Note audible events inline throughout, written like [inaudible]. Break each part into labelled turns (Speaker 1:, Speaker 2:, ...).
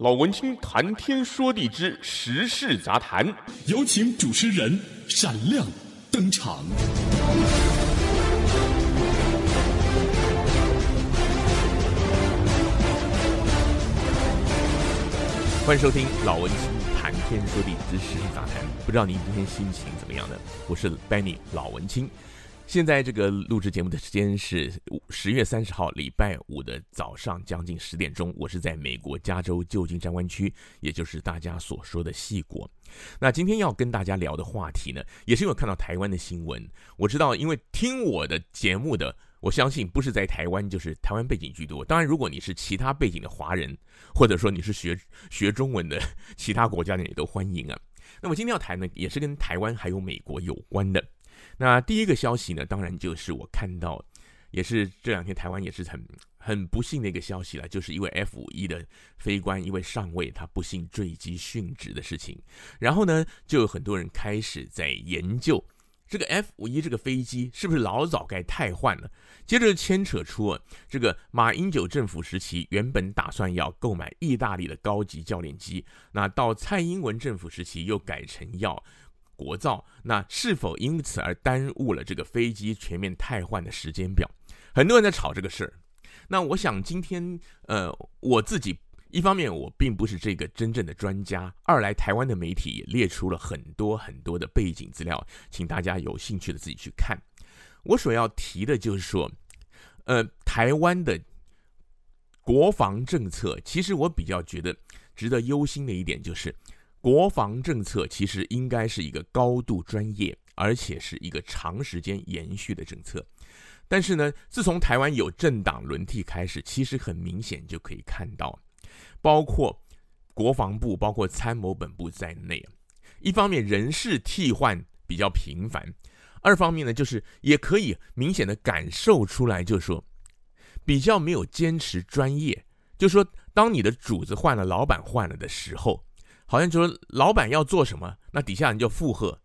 Speaker 1: 老文青谈天说地之时事杂谈，
Speaker 2: 有请主持人闪亮登场。
Speaker 3: 欢迎收听老文青谈天说地之时事杂谈。不知道您今天心情怎么样呢？我是 Benny 老文青。现在这个录制节目的时间是十月三十号礼拜五的早上将近十点钟，我是在美国加州旧金山湾区，也就是大家所说的矽国。那今天要跟大家聊的话题呢，也是因为看到台湾的新闻。我知道，因为听我的节目的，我相信不是在台湾，就是台湾背景居多。当然，如果你是其他背景的华人，或者说你是学学中文的 [laughs] 其他国家的，也都欢迎啊。那么今天要谈呢，也是跟台湾还有美国有关的。那第一个消息呢，当然就是我看到，也是这两天台湾也是很很不幸的一个消息了，就是一位 F-5 的飞官，一位上尉，他不幸坠机殉职的事情。然后呢，就有很多人开始在研究这个 F-5 这个飞机是不是老早该汰换了。接着牵扯出啊，这个马英九政府时期原本打算要购买意大利的高级教练机，那到蔡英文政府时期又改成要。国造，那是否因此而耽误了这个飞机全面汰换的时间表？很多人在吵这个事儿。那我想今天，呃，我自己一方面我并不是这个真正的专家，二来台湾的媒体也列出了很多很多的背景资料，请大家有兴趣的自己去看。我所要提的就是说，呃，台湾的国防政策，其实我比较觉得值得忧心的一点就是。国防政策其实应该是一个高度专业，而且是一个长时间延续的政策。但是呢，自从台湾有政党轮替开始，其实很明显就可以看到，包括国防部、包括参谋本部在内，一方面人事替换比较频繁，二方面呢，就是也可以明显的感受出来，就是说比较没有坚持专业。就是说，当你的主子换了，老板换了的时候。好像就说老板要做什么，那底下人就附和，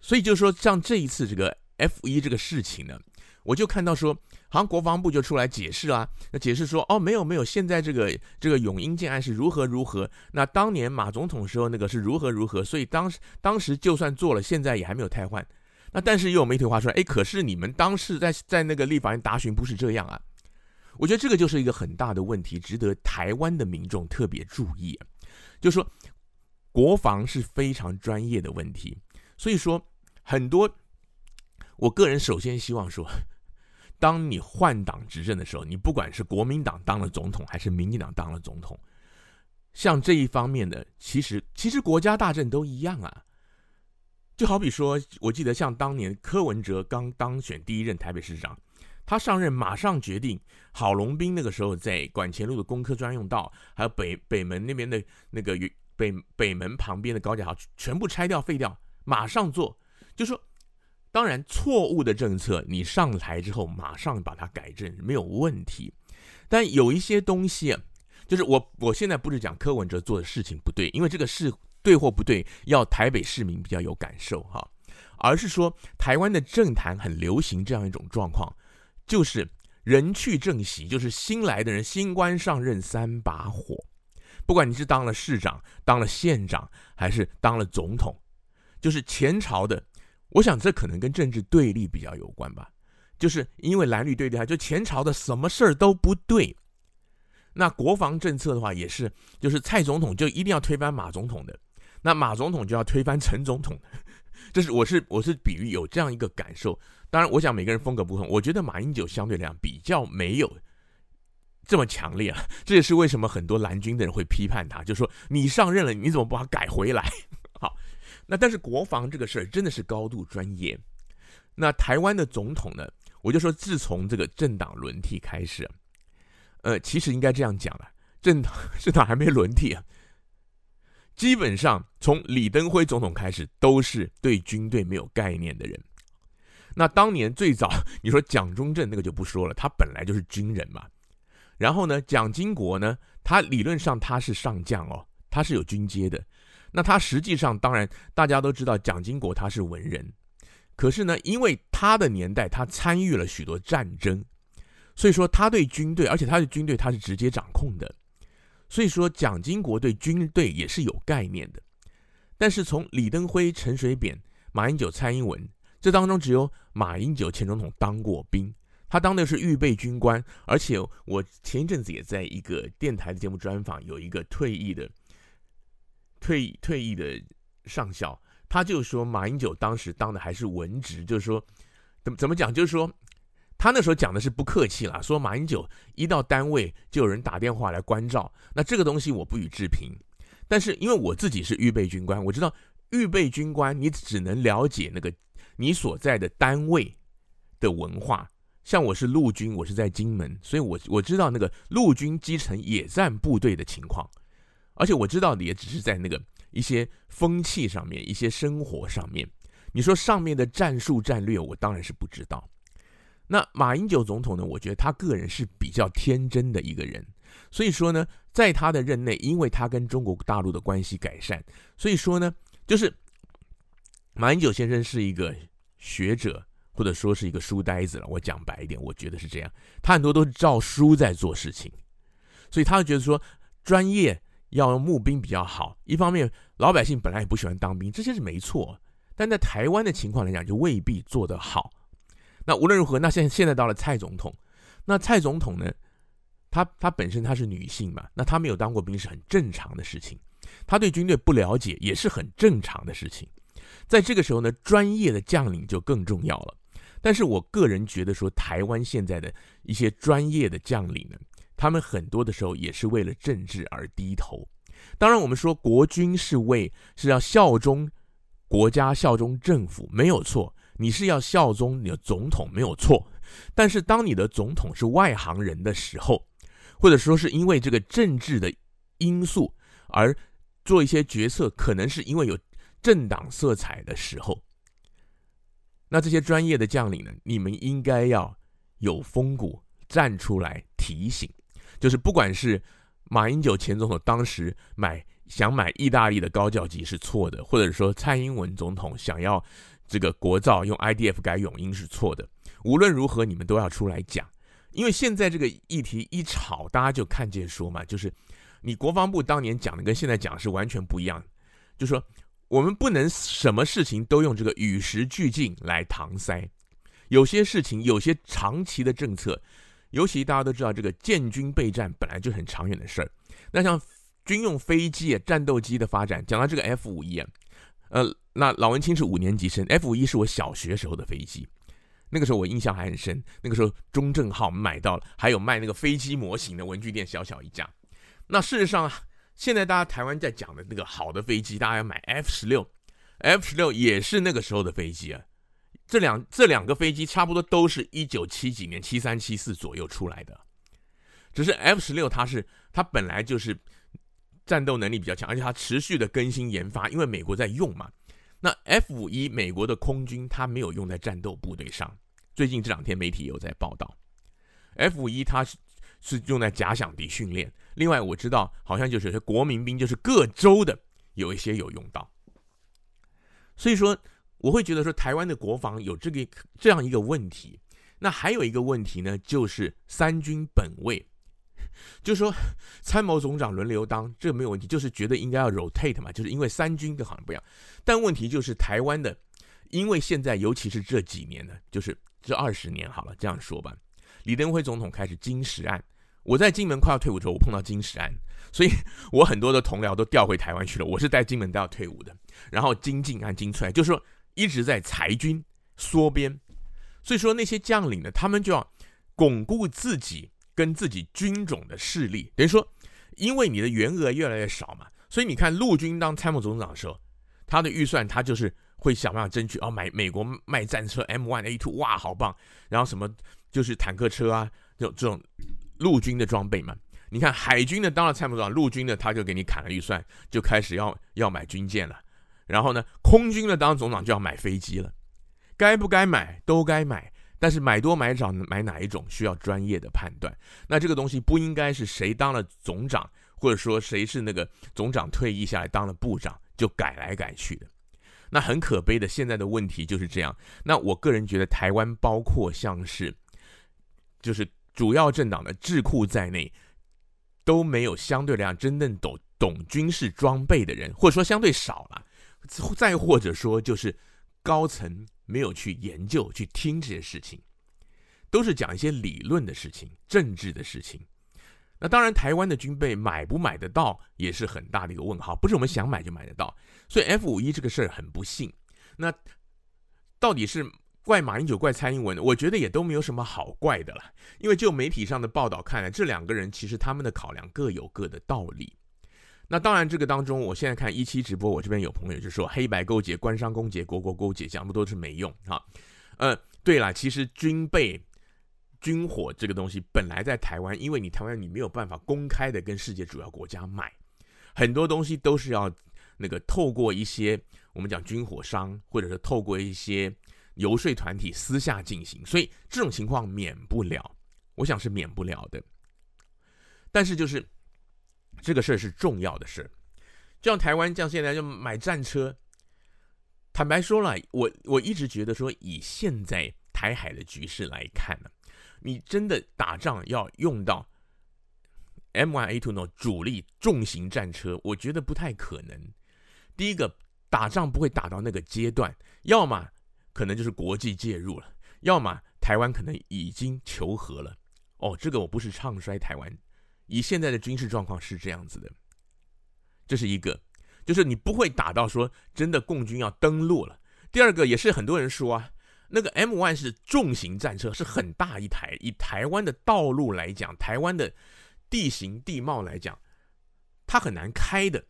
Speaker 3: 所以就说像这一次这个 F1 这个事情呢，我就看到说，好像国防部就出来解释啊，那解释说哦，没有没有，现在这个这个永英舰案是如何如何，那当年马总统时候那个是如何如何，所以当时当时就算做了，现在也还没有汰换。那但是又有媒体话说，哎，可是你们当时在在那个立法院答询不是这样啊？我觉得这个就是一个很大的问题，值得台湾的民众特别注意，就是说。国防是非常专业的问题，所以说很多，我个人首先希望说，当你换党执政的时候，你不管是国民党当了总统，还是民进党当了总统，像这一方面的，其实其实国家大政都一样啊。就好比说，我记得像当年柯文哲刚当选第一任台北市长，他上任马上决定郝龙斌那个时候在馆前路的工科专用道，还有北北门那边的那个北北门旁边的高架桥全部拆掉废掉，马上做。就说，当然错误的政策，你上台之后马上把它改正没有问题。但有一些东西，就是我我现在不是讲柯文哲做的事情不对，因为这个事对或不对，要台北市民比较有感受哈，而是说台湾的政坛很流行这样一种状况，就是人去政席，就是新来的人新官上任三把火。不管你是当了市长、当了县长，还是当了总统，就是前朝的，我想这可能跟政治对立比较有关吧。就是因为蓝绿对立，就前朝的什么事儿都不对。那国防政策的话，也是，就是蔡总统就一定要推翻马总统的，那马总统就要推翻陈总统的。这是我是我是比喻有这样一个感受。当然，我想每个人风格不同，我觉得马英九相对来讲比较没有。这么强烈啊，[laughs] 这也是为什么很多蓝军的人会批判他，就说你上任了，你怎么不把它改回来？[laughs] 好，那但是国防这个事儿真的是高度专业。那台湾的总统呢，我就说自从这个政党轮替开始，呃，其实应该这样讲了，政党 [laughs] 政党还没轮替啊，基本上从李登辉总统开始都是对军队没有概念的人。那当年最早你说蒋中正那个就不说了，他本来就是军人嘛。然后呢，蒋经国呢，他理论上他是上将哦，他是有军阶的。那他实际上，当然大家都知道，蒋经国他是文人。可是呢，因为他的年代，他参与了许多战争，所以说他对军队，而且他的军队他是直接掌控的。所以说蒋经国对军队也是有概念的。但是从李登辉、陈水扁、马英九、蔡英文这当中，只有马英九前总统当过兵，他当的是预备军官，而且我前一阵子也在一个电台的节目专访，有一个退役的退役退役的上校，他就说马英九当时当的还是文职，就是说怎么怎么讲，就是说。他那时候讲的是不客气啦，说马英九一到单位就有人打电话来关照，那这个东西我不予置评。但是因为我自己是预备军官，我知道预备军官你只能了解那个你所在的单位的文化。像我是陆军，我是在金门，所以我我知道那个陆军基层野战部队的情况，而且我知道的也只是在那个一些风气上面、一些生活上面。你说上面的战术战略，我当然是不知道。那马英九总统呢？我觉得他个人是比较天真的一个人，所以说呢，在他的任内，因为他跟中国大陆的关系改善，所以说呢，就是马英九先生是一个学者，或者说是一个书呆子了。我讲白一点，我觉得是这样，他很多都是照书在做事情，所以他就觉得说，专业要用募兵比较好。一方面，老百姓本来也不喜欢当兵，这些是没错，但在台湾的情况来讲，就未必做得好。那无论如何，那现现在到了蔡总统，那蔡总统呢，他他本身她是女性嘛，那她没有当过兵是很正常的事情，她对军队不了解也是很正常的事情。在这个时候呢，专业的将领就更重要了。但是我个人觉得说，台湾现在的一些专业的将领呢，他们很多的时候也是为了政治而低头。当然，我们说国军是为是要效忠国家、效忠政府，没有错。你是要效忠你的总统没有错，但是当你的总统是外行人的时候，或者说是因为这个政治的因素而做一些决策，可能是因为有政党色彩的时候，那这些专业的将领呢，你们应该要有风骨站出来提醒，就是不管是马英九前总统当时买想买意大利的高教机是错的，或者说蔡英文总统想要。这个国造用 IDF 改永鹰是错的。无论如何，你们都要出来讲，因为现在这个议题一吵，大家就看见说嘛，就是你国防部当年讲的跟现在讲的是完全不一样。就说，我们不能什么事情都用这个与时俱进来搪塞。有些事情，有些长期的政策，尤其大家都知道，这个建军备战本来就很长远的事儿。那像军用飞机、战斗机的发展，讲到这个 F 五一啊。呃，那老文青是五年级生，F 五一是我小学时候的飞机，那个时候我印象还很深。那个时候中正号买到了，还有卖那个飞机模型的文具店，小小一家。那事实上啊，现在大家台湾在讲的那个好的飞机，大家要买 F 十六，F 十六也是那个时候的飞机啊。这两这两个飞机差不多都是一九七几年，七三七四左右出来的，只是 F 十六它是它本来就是。战斗能力比较强，而且它持续的更新研发，因为美国在用嘛。那 F 五一美国的空军它没有用在战斗部队上，最近这两天媒体有在报道，F 五一它是是用在假想敌训练。另外我知道好像就是国民兵，就是各州的有一些有用到。所以说我会觉得说台湾的国防有这个这样一个问题。那还有一个问题呢，就是三军本位。就说，参谋总长轮流当，这没有问题，就是觉得应该要 rotate 嘛，就是因为三军跟好像不一样。但问题就是台湾的，因为现在尤其是这几年呢，就是这二十年好了，这样说吧，李登辉总统开始金石案，我在金门快要退伍的时候，我碰到金石案，所以 [laughs] 我很多的同僚都调回台湾去了。我是在金门都要退伍的，然后金靖安、金翠，就是说一直在裁军缩编，所以说那些将领呢，他们就要巩固自己。跟自己军种的势力，等于说，因为你的员额越来越少嘛，所以你看陆军当参谋总长的时候，他的预算他就是会想办法争取哦，买美国卖战车 M1A2，哇，好棒，然后什么就是坦克车啊，这种这种陆军的装备嘛。你看海军的当了参谋长，陆军的他就给你砍了预算，就开始要要买军舰了。然后呢，空军的当总长就要买飞机了，该不该买都该买。但是买多买少买哪一种需要专业的判断，那这个东西不应该是谁当了总长，或者说谁是那个总长退役下来当了部长就改来改去的。那很可悲的，现在的问题就是这样。那我个人觉得，台湾包括像是就是主要政党的智库在内，都没有相对来讲真正懂懂军事装备的人，或者说相对少了，再或者说就是高层没有去研究、去听这些事情，都是讲一些理论的事情、政治的事情。那当然，台湾的军备买不买得到也是很大的一个问号，不是我们想买就买得到。所以 F 五一这个事儿很不幸。那到底是怪马英九、怪蔡英文？我觉得也都没有什么好怪的了，因为就媒体上的报道看来，这两个人其实他们的考量各有各的道理。那当然，这个当中，我现在看一期直播，我这边有朋友就说黑白勾结、官商勾结、国国勾结，讲那么多是没用哈。呃，对了，其实军备。军火这个东西本来在台湾，因为你台湾你没有办法公开的跟世界主要国家买，很多东西都是要那个透过一些我们讲军火商，或者是透过一些游说团体私下进行，所以这种情况免不了，我想是免不了的。但是就是这个事儿是重要的事，就像台湾这样现在就买战车，坦白说了，我我一直觉得说以现在台海的局势来看呢。你真的打仗要用到 M1A2 那种主力重型战车，我觉得不太可能。第一个，打仗不会打到那个阶段，要么可能就是国际介入了，要么台湾可能已经求和了。哦，这个我不是唱衰台湾，以现在的军事状况是这样子的。这是一个，就是你不会打到说真的共军要登陆了。第二个，也是很多人说啊。那个 M1 是重型战车，是很大一台。以台湾的道路来讲，台湾的地形地貌来讲，它很难开的。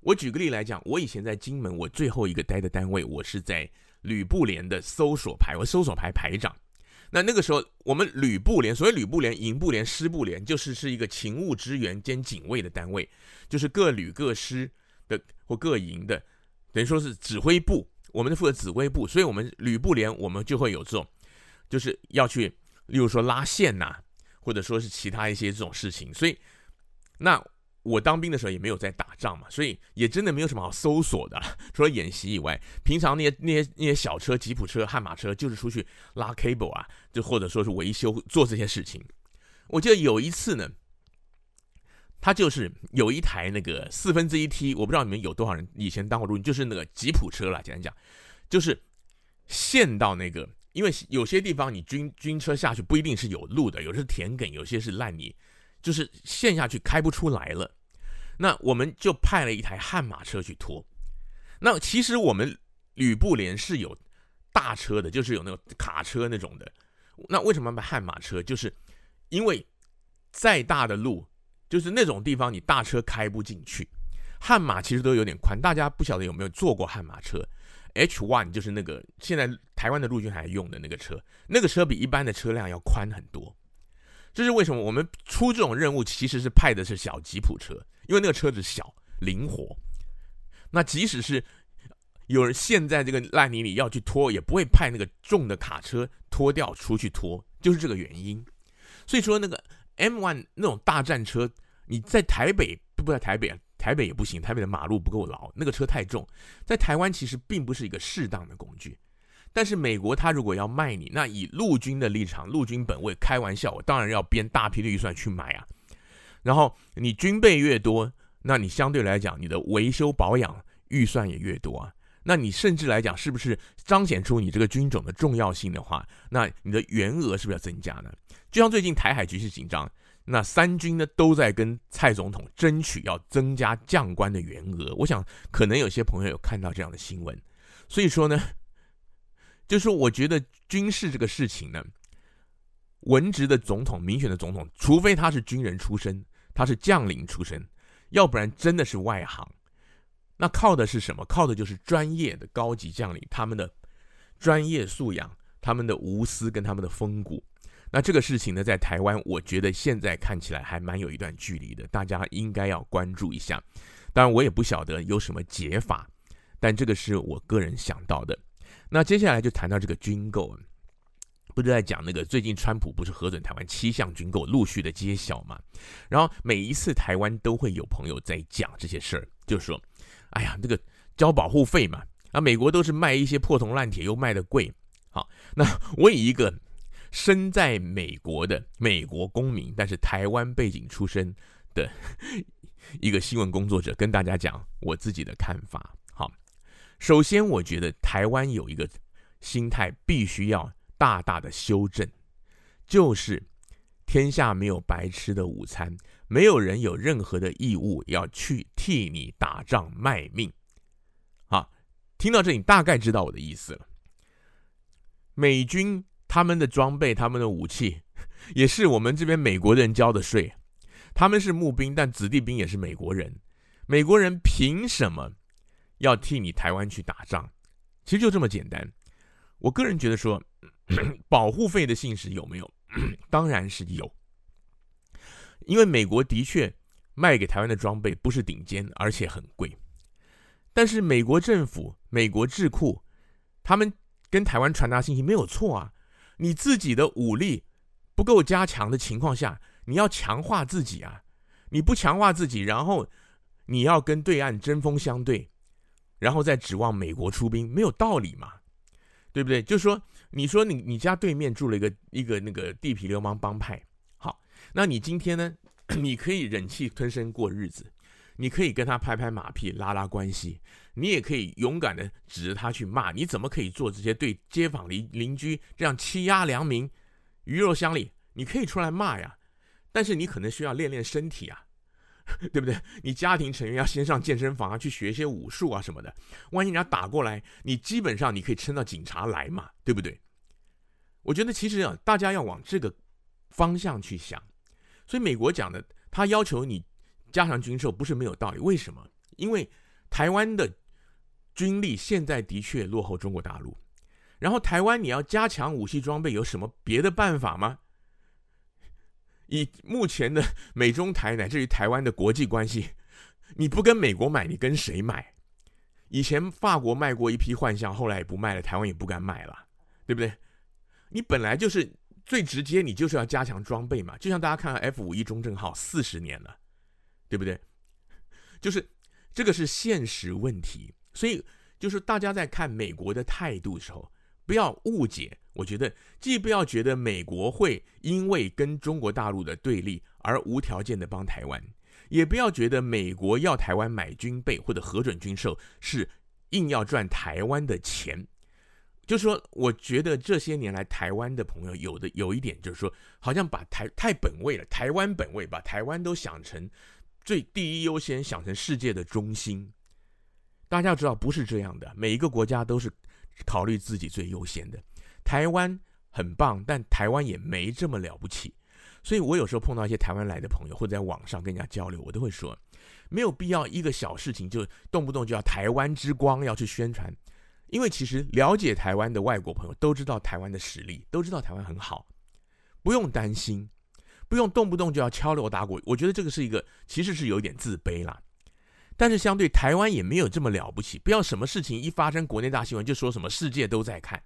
Speaker 3: 我举个例来讲，我以前在金门，我最后一个待的单位，我是在吕布连的搜索排，我搜索排排长。那那个时候，我们吕布连，所谓吕布连、营部连、师部连，就是是一个勤务支援兼警卫的单位，就是各旅各师的或各营的，等于说是指挥部。我们是负责指挥部，所以我们吕布连我们就会有这种，就是要去，例如说拉线呐、或者说是其他一些这种事情。所以，那我当兵的时候也没有在打仗嘛，所以也真的没有什么好搜索的，除了演习以外，平常那些那些那些小车、吉普车、悍马车，就是出去拉 cable 啊，就或者说是维修做这些事情。我记得有一次呢。他就是有一台那个四分之一 T，我不知道你们有多少人以前当过陆军，就是那个吉普车啦，简单讲，就是陷到那个，因为有些地方你军军车下去不一定是有路的，有些是田埂，有些是烂泥，就是陷下去开不出来了。那我们就派了一台悍马车去拖。那其实我们旅部连是有大车的，就是有那种卡车那种的。那为什么买悍马车？就是因为再大的路。就是那种地方，你大车开不进去，悍马其实都有点宽。大家不晓得有没有坐过悍马车？H one 就是那个现在台湾的陆军还用的那个车，那个车比一般的车辆要宽很多。这是为什么？我们出这种任务其实是派的是小吉普车，因为那个车子小灵活。那即使是有人陷在这个烂泥里要去拖，也不会派那个重的卡车拖掉出去拖，就是这个原因。所以说那个。M one 那种大战车，你在台北不不在台北？台北也不行，台北的马路不够牢，那个车太重。在台湾其实并不是一个适当的工具。但是美国他如果要卖你，那以陆军的立场，陆军本位，开玩笑，我当然要编大批的预算去买啊。然后你军备越多，那你相对来讲，你的维修保养预算也越多啊。那你甚至来讲，是不是彰显出你这个军种的重要性的话，那你的员额是不是要增加呢？就像最近台海局势紧张，那三军呢都在跟蔡总统争取要增加将官的员额。我想可能有些朋友有看到这样的新闻，所以说呢，就是我觉得军事这个事情呢，文职的总统、民选的总统，除非他是军人出身，他是将领出身，要不然真的是外行。那靠的是什么？靠的就是专业的高级将领，他们的专业素养、他们的无私跟他们的风骨。那这个事情呢，在台湾，我觉得现在看起来还蛮有一段距离的，大家应该要关注一下。当然，我也不晓得有什么解法，但这个是我个人想到的。那接下来就谈到这个军购，不是在讲那个最近川普不是核准台湾七项军购陆续的揭晓嘛？然后每一次台湾都会有朋友在讲这些事儿，就是说。哎呀，这个交保护费嘛，啊，美国都是卖一些破铜烂铁，又卖的贵。好，那我以一个身在美国的美国公民，但是台湾背景出身的一个新闻工作者，跟大家讲我自己的看法。首先我觉得台湾有一个心态必须要大大的修正，就是天下没有白吃的午餐，没有人有任何的义务要去替你打仗卖命。好，听到这里，大概知道我的意思了。美军他们的装备、他们的武器，[laughs] 也是我们这边美国人交的税。他们是募兵，但子弟兵也是美国人。美国人凭什么要替你台湾去打仗？其实就这么简单。我个人觉得说，[coughs] 保护费的信实有没有？当然是有。因为美国的确卖给台湾的装备不是顶尖，而且很贵。但是美国政府、美国智库，他们跟台湾传达信息没有错啊。你自己的武力不够加强的情况下，你要强化自己啊。你不强化自己，然后你要跟对岸针锋相对，然后再指望美国出兵，没有道理嘛。对不对？就说，你说你你家对面住了一个一个那个地痞流氓帮派，好，那你今天呢？你可以忍气吞声过日子，你可以跟他拍拍马屁拉拉关系，你也可以勇敢的指着他去骂。你怎么可以做这些对街坊邻邻居这样欺压良民、鱼肉乡里？你可以出来骂呀，但是你可能需要练练身体啊。[laughs] 对不对？你家庭成员要先上健身房啊，去学一些武术啊什么的。万一人家打过来，你基本上你可以撑到警察来嘛，对不对？我觉得其实啊，大家要往这个方向去想。所以美国讲的，他要求你加强军售，不是没有道理。为什么？因为台湾的军力现在的确落后中国大陆，然后台湾你要加强武器装备，有什么别的办法吗？以目前的 [laughs] 美中台乃至于台湾的国际关系，你不跟美国买，你跟谁买？以前法国卖过一批幻象，后来也不卖了，台湾也不敢买了，对不对？你本来就是最直接，你就是要加强装备嘛。就像大家看 F 五一中正号四十年了，对不对？就是这个是现实问题，所以就是大家在看美国的态度时候，不要误解。我觉得，既不要觉得美国会因为跟中国大陆的对立而无条件的帮台湾，也不要觉得美国要台湾买军备或者核准军售是硬要赚台湾的钱。就说，我觉得这些年来台湾的朋友有的有一点就是说，好像把台太本位了，台湾本位，把台湾都想成最第一优先，想成世界的中心。大家要知道，不是这样的，每一个国家都是考虑自己最优先的。台湾很棒，但台湾也没这么了不起，所以我有时候碰到一些台湾来的朋友，或者在网上跟人家交流，我都会说，没有必要一个小事情就动不动就要台湾之光要去宣传，因为其实了解台湾的外国朋友都知道台湾的实力，都知道台湾很好，不用担心，不用动不动就要敲锣打鼓，我觉得这个是一个其实是有点自卑啦，但是相对台湾也没有这么了不起，不要什么事情一发生国内大新闻就说什么世界都在看。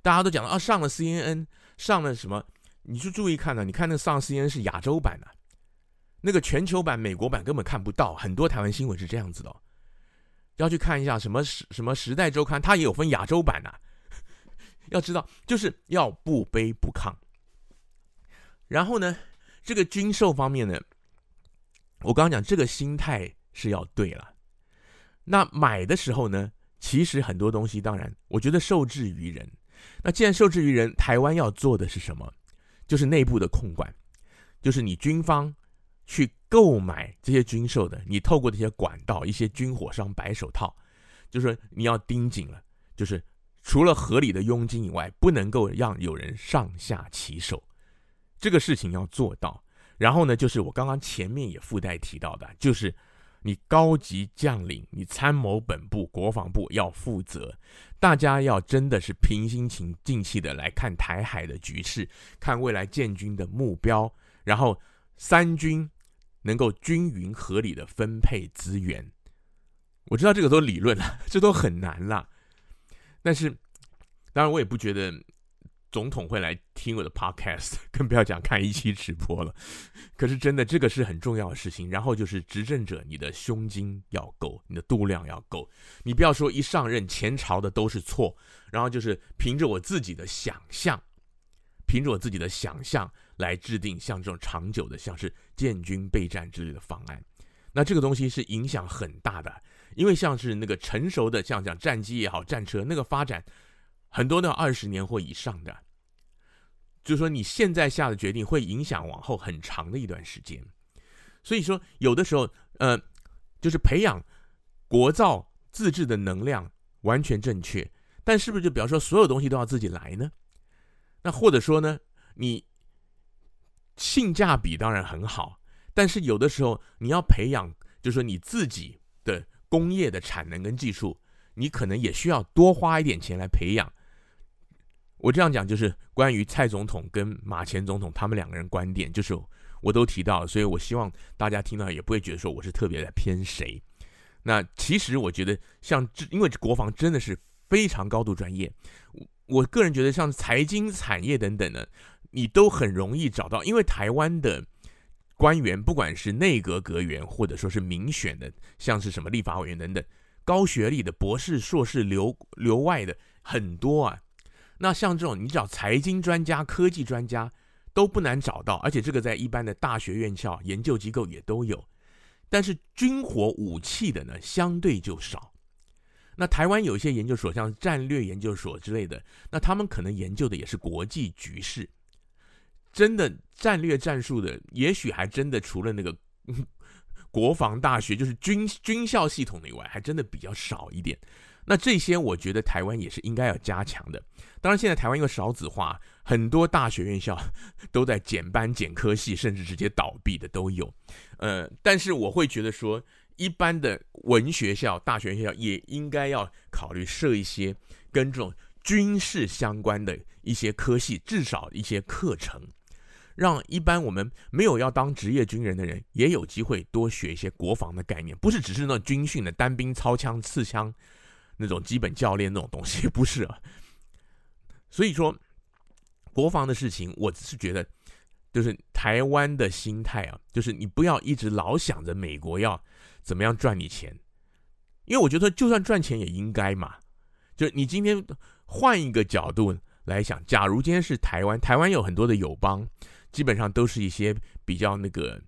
Speaker 3: 大家都讲了啊，上了 CNN，上了什么？你就注意看呢、你看那上 CNN 是亚洲版的、那个全球版、美国版根本看不到。很多台湾新闻是这样子的、哦，要去看一下什么时什么时代周刊，它也有分亚洲版啊。[laughs] 要知道，就是要不卑不亢。然后呢，这个军售方面呢，我刚刚讲这个心态是要对了。那买的时候呢，其实很多东西，当然，我觉得受制于人。那既然受制于人，台湾要做的是什么？就是内部的控管，就是你军方去购买这些军售的，你透过这些管道，一些军火商白手套，就是你要盯紧了，就是除了合理的佣金以外，不能够让有人上下其手，这个事情要做到。然后呢，就是我刚刚前面也附带提到的，就是。你高级将领，你参谋本部、国防部要负责，大家要真的是平心静气的来看台海的局势，看未来建军的目标，然后三军能够均匀合理的分配资源。我知道这个都理论了，[laughs] 这都很难了，但是当然我也不觉得。总统会来听我的 podcast，[laughs] 更不要讲看一期直播了。[laughs] 可是真的，这个是很重要的事情。然后就是执政者，你的胸襟要够，你的度量要够。你不要说一上任前朝的都是错，然后就是凭着我自己的想象，凭着我自己的想象来制定像这种长久的，像是建军备战之类的方案。那这个东西是影响很大的，因为像是那个成熟的，像讲战机也好，战车那个发展，很多都要二十年或以上的。就是说你现在下的决定会影响往后很长的一段时间。所以说有的时候，呃，就是培养国造自制的能量完全正确，但是不是就比方说所有东西都要自己来呢？那或者说呢，你性价比当然很好，但是有的时候你要培养，就是说你自己的工业的产能跟技术，你可能也需要多花一点钱来培养。我这样讲就是关于蔡总统跟马前总统他们两个人观点，就是我都提到，所以我希望大家听到也不会觉得说我是特别的偏谁。那其实我觉得像这，因为国防真的是非常高度专业。我个人觉得，像财经产业等等的，你都很容易找到，因为台湾的官员，不管是内阁阁员，或者说是民选的，像是什么立法委员等等，高学历的博士、硕士留留外的很多啊。那像这种，你找财经专家、科技专家都不难找到，而且这个在一般的大学院校、研究机构也都有。但是军火武器的呢，相对就少。那台湾有一些研究所，像战略研究所之类的，那他们可能研究的也是国际局势，真的战略战术的，也许还真的除了那个国防大学，就是军军校系统的以外，还真的比较少一点。那这些我觉得台湾也是应该要加强的。当然，现在台湾因为少子化，很多大学院校 [laughs] 都在减班、减科系，甚至直接倒闭的都有。呃，但是我会觉得说。一般的文学校、大学院校也应该要考虑设一些跟这种军事相关的一些科系，至少一些课程，让一般我们没有要当职业军人的人也有机会多学一些国防的概念，不是只是那种军训的单兵操枪、刺枪那种基本教练那种东西，[laughs] 不是啊。所以说，国防的事情，我只是觉得，就是台湾的心态啊，就是你不要一直老想着美国要。怎么样赚你钱？因为我觉得，就算赚钱也应该嘛。就你今天换一个角度来想，假如今天是台湾，台湾有很多的友邦，基本上都是一些比较那个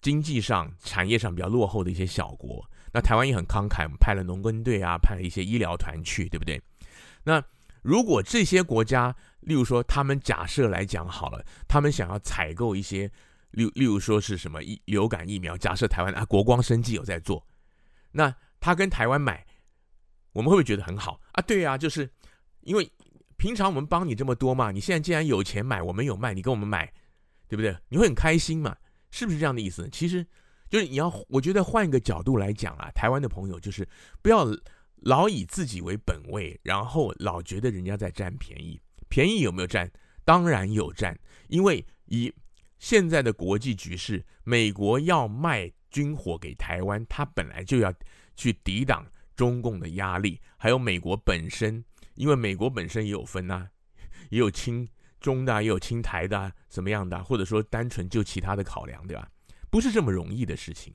Speaker 3: 经济上、产业上比较落后的一些小国。那台湾也很慷慨，我们派了农耕队啊，派了一些医疗团去，对不对？那如果这些国家，例如说他们假设来讲好了，他们想要采购一些。例例如说是什么疫流感疫苗，假设台湾啊国光生技有在做，那他跟台湾买，我们会不会觉得很好啊？对啊，就是因为平常我们帮你这么多嘛，你现在既然有钱买，我们有卖，你跟我们买，对不对？你会很开心嘛？是不是这样的意思？其实就是你要，我觉得换一个角度来讲啊，台湾的朋友就是不要老以自己为本位，然后老觉得人家在占便宜，便宜有没有占？当然有占，因为以现在的国际局势，美国要卖军火给台湾，它本来就要去抵挡中共的压力，还有美国本身，因为美国本身也有分呐、也有亲中的，也有清台的、啊，怎么样的，或者说单纯就其他的考量，对吧？不是这么容易的事情。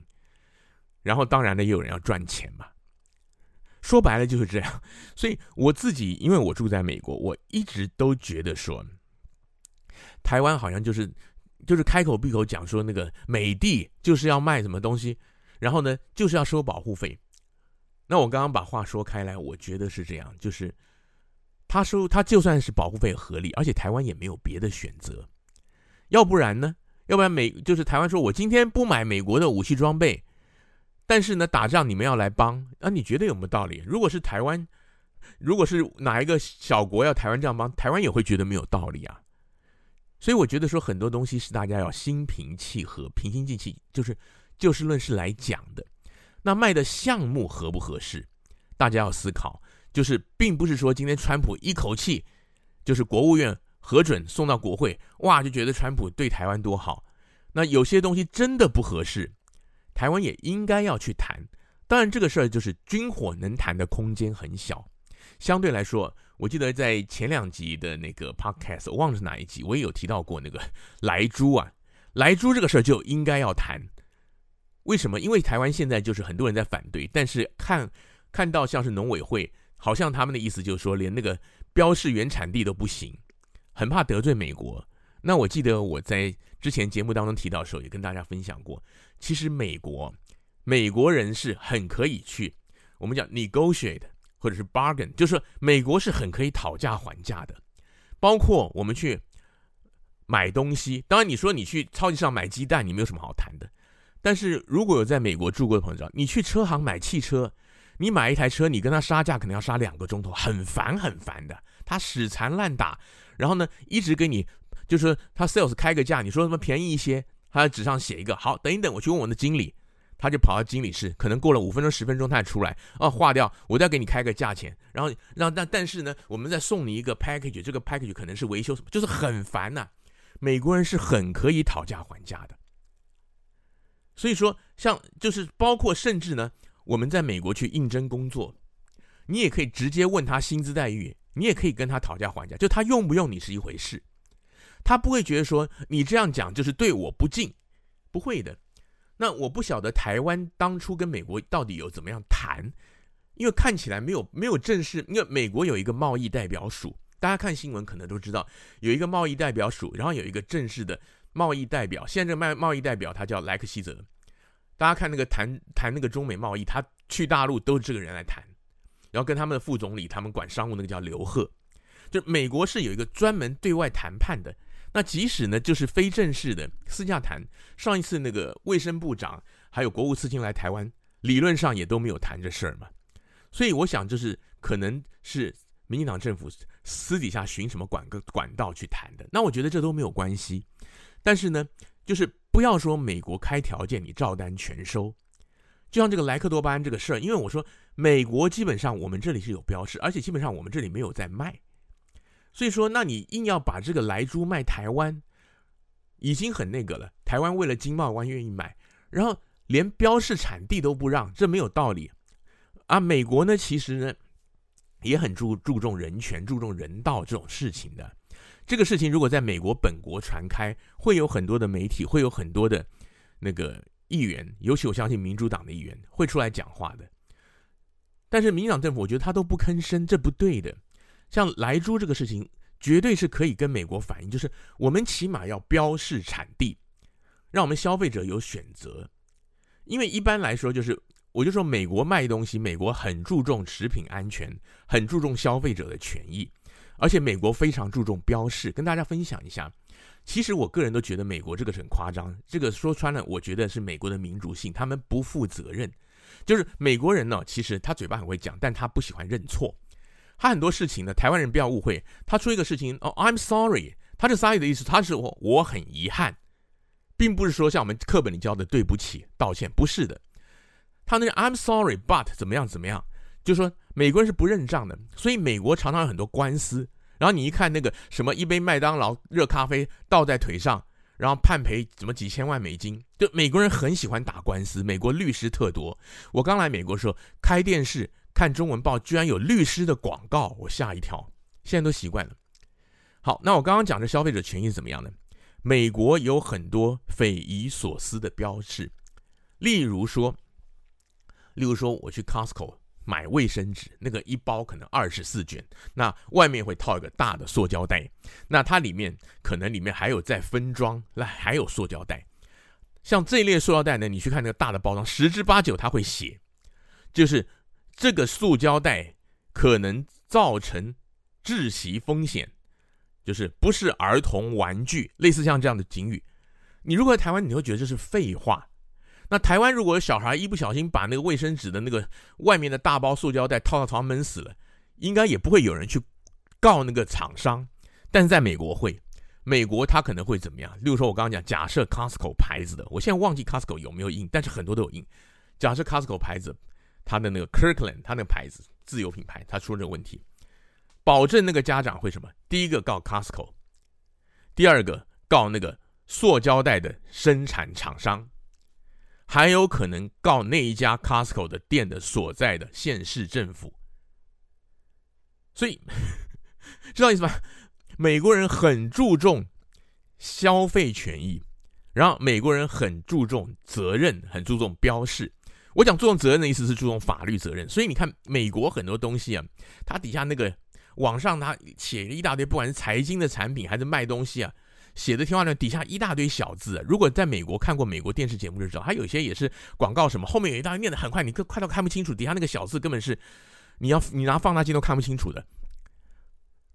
Speaker 3: 然后当然呢，也有人要赚钱嘛，说白了就是这样。所以我自己，因为我住在美国，我一直都觉得说，台湾好像就是。就是开口闭口讲说那个美帝就是要卖什么东西，然后呢就是要收保护费。那我刚刚把话说开来，我觉得是这样，就是他收他就算是保护费合理，而且台湾也没有别的选择，要不然呢？要不然美就是台湾说我今天不买美国的武器装备，但是呢打仗你们要来帮，啊你觉得有没有道理？如果是台湾，如果是哪一个小国要台湾这样帮，台湾也会觉得没有道理啊。所以我觉得说很多东西是大家要心平气和、平心静气，就是就事论事来讲的。那卖的项目合不合适，大家要思考。就是并不是说今天川普一口气就是国务院核准送到国会，哇，就觉得川普对台湾多好。那有些东西真的不合适，台湾也应该要去谈。当然，这个事儿就是军火能谈的空间很小，相对来说。我记得在前两集的那个 podcast，我忘了是哪一集，我也有提到过那个莱猪啊，莱猪这个事儿就应该要谈。为什么？因为台湾现在就是很多人在反对，但是看看到像是农委会，好像他们的意思就是说，连那个标示原产地都不行，很怕得罪美国。那我记得我在之前节目当中提到的时候，也跟大家分享过，其实美国美国人是很可以去，我们讲 negotiate 或者是 bargain，就是说美国是很可以讨价还价的，包括我们去买东西。当然，你说你去超级市场买鸡蛋，你没有什么好谈的。但是如果有在美国住过的朋友知道，你去车行买汽车。你买一台车，你跟他杀价可能要杀两个钟头，很烦很烦的。他死缠烂打，然后呢，一直给你，就是他 sales 开个价，你说什么便宜一些，他在纸上写一个，好，等一等，我去问我的经理，他就跑到经理室，可能过了五分钟十分钟，他才出来，哦，划掉，我再给你开个价钱，然后让但但是呢，我们再送你一个 package，这个 package 可能是维修什么，就是很烦呐、美国人是很可以讨价还价的，所以说，像就是包括甚至呢。我们在美国去应征工作，你也可以直接问他薪资待遇，你也可以跟他讨价还价，就他用不用你是一回事，他不会觉得说你这样讲就是对我不敬，不会的。那我不晓得台湾当初跟美国到底有怎么样谈，因为看起来没有没有正式，因为美国有一个贸易代表署，大家看新闻可能都知道有一个贸易代表署，然后有一个正式的贸易代表，现在这个贸易代表他叫莱克希泽。大家看那个谈谈那个中美贸易，他去大陆都是这个人来谈，然后跟他们的副总理，他们管商务那个叫刘鹤，就美国是有一个专门对外谈判的。那即使呢，就是非正式的私下谈，上一次那个卫生部长还有国务次卿来台湾，理论上也都没有谈这事儿嘛。所以我想，就是可能是民进党政府私底下寻什么管个管道去谈的。那我觉得这都没有关系，但是呢，就是。不要说美国开条件，你照单全收。就像这个莱克多巴胺这个事儿，因为我说美国基本上我们这里是有标示，而且基本上我们这里没有在卖，所以说那你硬要把这个莱猪卖台湾，已经很那个了。台湾为了经贸湾愿意买，然后连标示产地都不让，这没有道理啊。美国呢，其实呢也很注注重人权、注重人道这种事情的。这个事情如果在美国本国传开，会有很多的媒体，会有很多的那个议员，尤其我相信民主党的议员会出来讲话的。但是民党政府，我觉得他都不吭声，这不对的。像莱猪这个事情，绝对是可以跟美国反映，就是我们起码要标示产地，让我们消费者有选择。因为一般来说，就是我就说美国卖东西，美国很注重食品安全，很注重消费者的权益。而且美国非常注重标示，跟大家分享一下。其实我个人都觉得美国这个很夸张，这个说穿了，我觉得是美国的民族性，他们不负责任。就是美国人呢，其实他嘴巴很会讲，但他不喜欢认错。他很多事情呢，台湾人不要误会，他出一个事情哦，I'm sorry，他这 sorry 的意思，他是我我很遗憾，并不是说像我们课本里教的对不起、道歉，不是的。他那个 I'm sorry but 怎么样怎么样。就说美国人是不认账的，所以美国常常有很多官司。然后你一看那个什么一杯麦当劳热咖啡倒在腿上，然后判赔怎么几千万美金，就美国人很喜欢打官司，美国律师特多。我刚来美国时候，开电视看中文报，居然有律师的广告，我吓一跳。现在都习惯了。好，那我刚刚讲的消费者权益是怎么样呢？美国有很多匪夷所思的标志，例如说，例如说我去 Costco。买卫生纸，那个一包可能二十四卷，那外面会套一个大的塑胶袋，那它里面可能里面还有在分装，那还有塑胶袋。像这一类塑胶袋呢，你去看那个大的包装，十之八九它会写，就是这个塑胶袋可能造成窒息风险，就是不是儿童玩具，类似像这样的警语。你如果台湾，你会觉得这是废话。那台湾如果小孩一不小心把那个卫生纸的那个外面的大包塑胶袋套到床上闷死了，应该也不会有人去告那个厂商。但是在美国会，美国他可能会怎么样？例如说，我刚刚讲，假设 Costco 牌子的，我现在忘记 Costco 有没有印，但是很多都有印。假设 Costco 牌子，它的那个 Kirkland，它那个牌子自有品牌，它出了这个问题，保证那个家长会什么？第一个告 Costco，第二个告那个塑胶袋的生产厂商。还有可能告那一家 Costco 的店的所在的县市政府，所以 [laughs] 知道意思吧？美国人很注重消费权益，然后美国人很注重责任，很注重标示。我讲注重责任的意思是注重法律责任。所以你看，美国很多东西啊，它底下那个网上它写了一大堆，不管是财经的产品还是卖东西啊，写的天花乱，底下一大堆小字。如果在美国看过美国电视节目就知道，它有些也是广告什么，后面有一大堆念得很快，你快到看不清楚，底下那个小字根本是你要你拿放大镜都看不清楚的。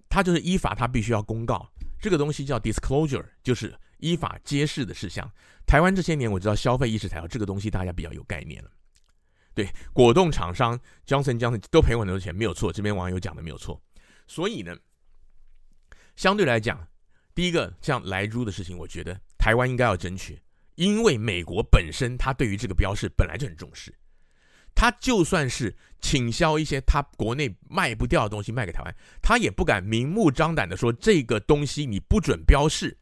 Speaker 3: 它就是依法，它必须要公告这个东西叫 disclosure，就是依法揭示的事项。台湾这些年我知道消费意识才好，这个东西大家比较有概念了。对，果冻厂商 Johnson Johnson 都赔我很多钱，没有错。这边网友讲的没有错。所以呢，相对来讲，第一个像莱猪的事情，我觉得台湾应该要争取，因为美国本身它对于这个标示本来就很重视，它就算是倾销一些它国内卖不掉的东西卖给台湾，它也不敢明目张胆的说这个东西你不准标示，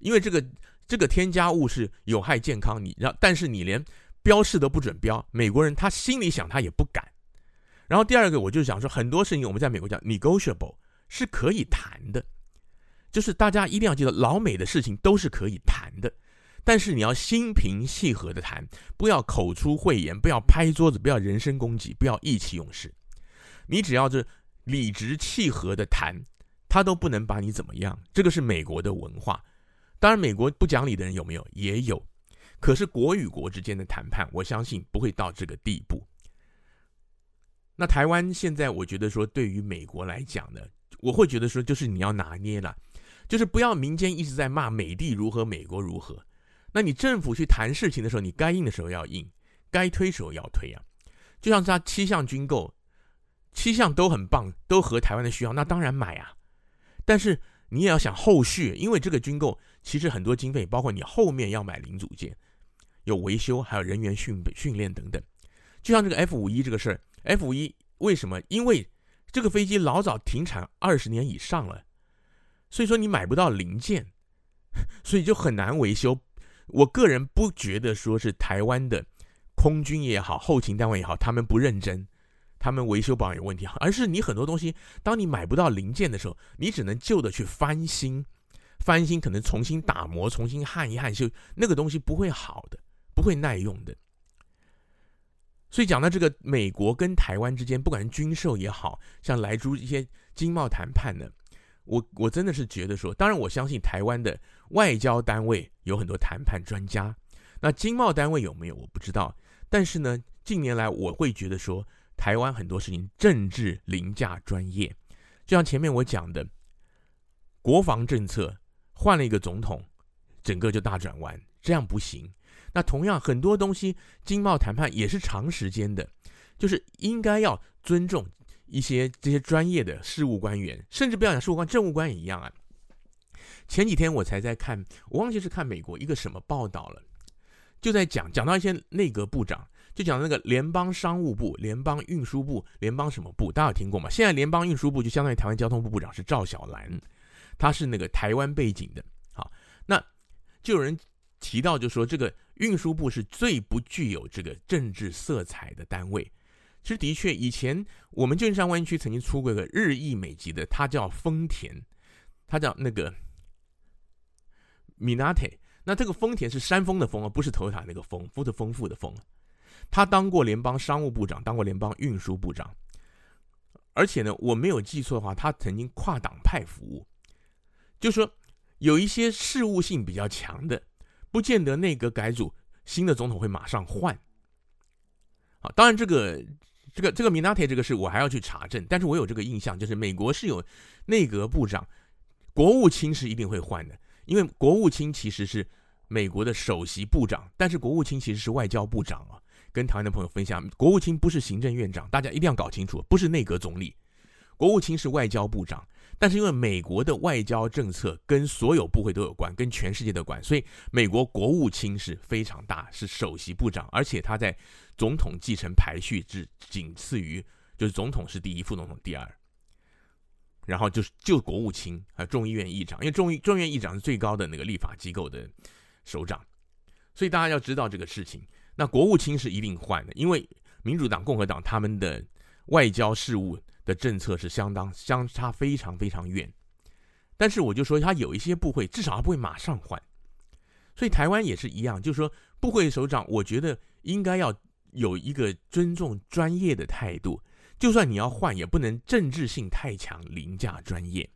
Speaker 3: 因为这个这个添加物是有害健康，你让但是你连标示都不准标，美国人他心里想他也不敢。然后第二个，我就想说，很多事情我们在美国讲 negotiable 是可以谈的，就是大家一定要记得，老美的事情都是可以谈的，但是你要心平气和的谈，不要口出秽言，不要拍桌子，不要人身攻击，不要意气用事，你只要是理直气和的谈，他都不能把你怎么样。这个是美国的文化。当然，美国不讲理的人有没有？也有。可是国与国之间的谈判，我相信不会到这个地步。那台湾现在，我觉得说，对于美国来讲呢，我会觉得说，就是你要拿捏了，就是不要民间一直在骂美帝如何，美国如何。那你政府去谈事情的时候，你该硬的时候要硬，该推时候要推啊。就像他七项军购，七项都很棒，都合台湾的需要，那当然买啊。但是你也要想后续，因为这个军购其实很多经费，包括你后面要买零组件、有维修，还有人员训训练等等。就像这个 F 五一这个事儿。F 五一为什么？因为这个飞机老早停产二十年以上了，所以说你买不到零件，[laughs] 所以就很难维修。我个人不觉得说是台湾的空军也好，后勤单位也好，他们不认真，他们维修保养有问题，而是你很多东西，当你买不到零件的时候，你只能旧的去翻新，翻新可能重新打磨，重新焊一焊修，那个东西不会好的，不会耐用的。所以讲到这个美国跟台湾之间，不管是军售也好，像莱猪一些经贸谈判呢，我我真的是觉得说，当然我相信台湾的外交单位有很多谈判专家，那经贸单位有没有我不知道，但是呢，近年来我会觉得说，台湾很多事情政治凌驾专业，就像前面我讲的，国防政策换了一个总统，整个就大转弯，这样不行。那同样很多东西，经贸谈判也是长时间的，就是应该要尊重一些这些专业的事务官员，甚至不要讲事务官，政务官也一样啊。前几天我才在看，我忘记是看美国一个什么报道了，就在讲讲到一些内阁部长，就讲那个联邦商务部、联邦运输部、联邦什么部，大家有听过吗？现在联邦运输部就相当于台湾交通部部长是赵小兰，他是那个台湾背景的。好，那就有人。提到就说这个运输部是最不具有这个政治色彩的单位。其实的确，以前我们旧金山湾区曾经出过一个日裔美籍的，他叫丰田，他叫那个 Minate。那这个丰田是山峰的峰而不是头塔那个丰，富的丰富的丰。他当过联邦商务部长，当过联邦运输部长，而且呢，我没有记错的话，他曾经跨党派服务，就说有一些事务性比较强的。不见得内阁改组，新的总统会马上换。好，当然这个这个这个米纳特这个事我还要去查证，但是我有这个印象，就是美国是有内阁部长，国务卿是一定会换的，因为国务卿其实是美国的首席部长，但是国务卿其实是外交部长啊。跟台湾的朋友分享，国务卿不是行政院长，大家一定要搞清楚，不是内阁总理，国务卿是外交部长。但是因为美国的外交政策跟所有部会都有关，跟全世界都有关，所以美国国务卿是非常大，是首席部长，而且他在总统继承排序只仅次于，就是总统是第一，副总统第二，然后就是就国务卿啊，众议院议长，因为众议众议院议长是最高的那个立法机构的首长，所以大家要知道这个事情。那国务卿是一定换的，因为民主党、共和党他们的外交事务。的政策是相当相差非常非常远，但是我就说他有一些部会至少他不会马上换，所以台湾也是一样，就是说部会首长，我觉得应该要有一个尊重专业的态度，就算你要换，也不能政治性太强，凌驾专业。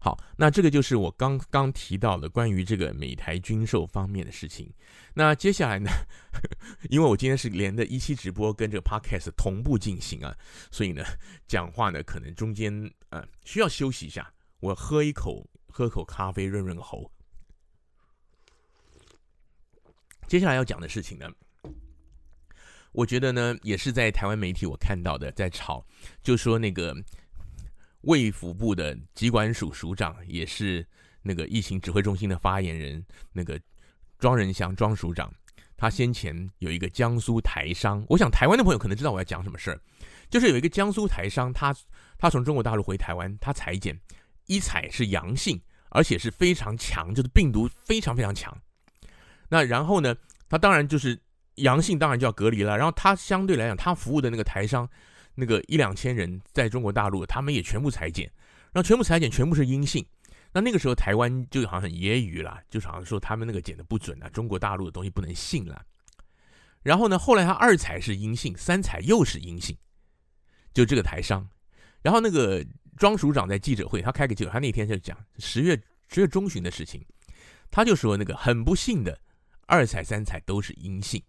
Speaker 3: 好，那这个就是我刚刚提到的关于这个美台军售方面的事情。那接下来呢，[laughs] 因为我今天是连着一期直播跟这个 podcast 同步进行啊，所以呢，讲话呢可能中间呃需要休息一下，我喝一口喝口咖啡润润喉。接下来要讲的事情呢，我觉得呢也是在台湾媒体我看到的，在炒，就说那个。卫福部的疾管署署长，也是那个疫情指挥中心的发言人，那个庄人祥庄署长，他先前有一个江苏台商，我想台湾的朋友可能知道我要讲什么事儿，就是有一个江苏台商，他他从中国大陆回台湾，他采检一采是阳性，而且是非常强，就是病毒非常非常强。那然后呢，他当然就是阳性，当然就要隔离了。然后他相对来讲，他服务的那个台商。那个一两千人在中国大陆，他们也全部裁剪，然后全部裁剪全部是阴性。那那个时候台湾就好像很揶揄啦，就好像说他们那个检的不准啊，中国大陆的东西不能信了。然后呢，后来他二采是阴性，三采又是阴性，就这个台商。然后那个庄署长在记者会，他开个记者，他那天就讲十月十月中旬的事情，他就说那个很不幸的二采三采都是阴性。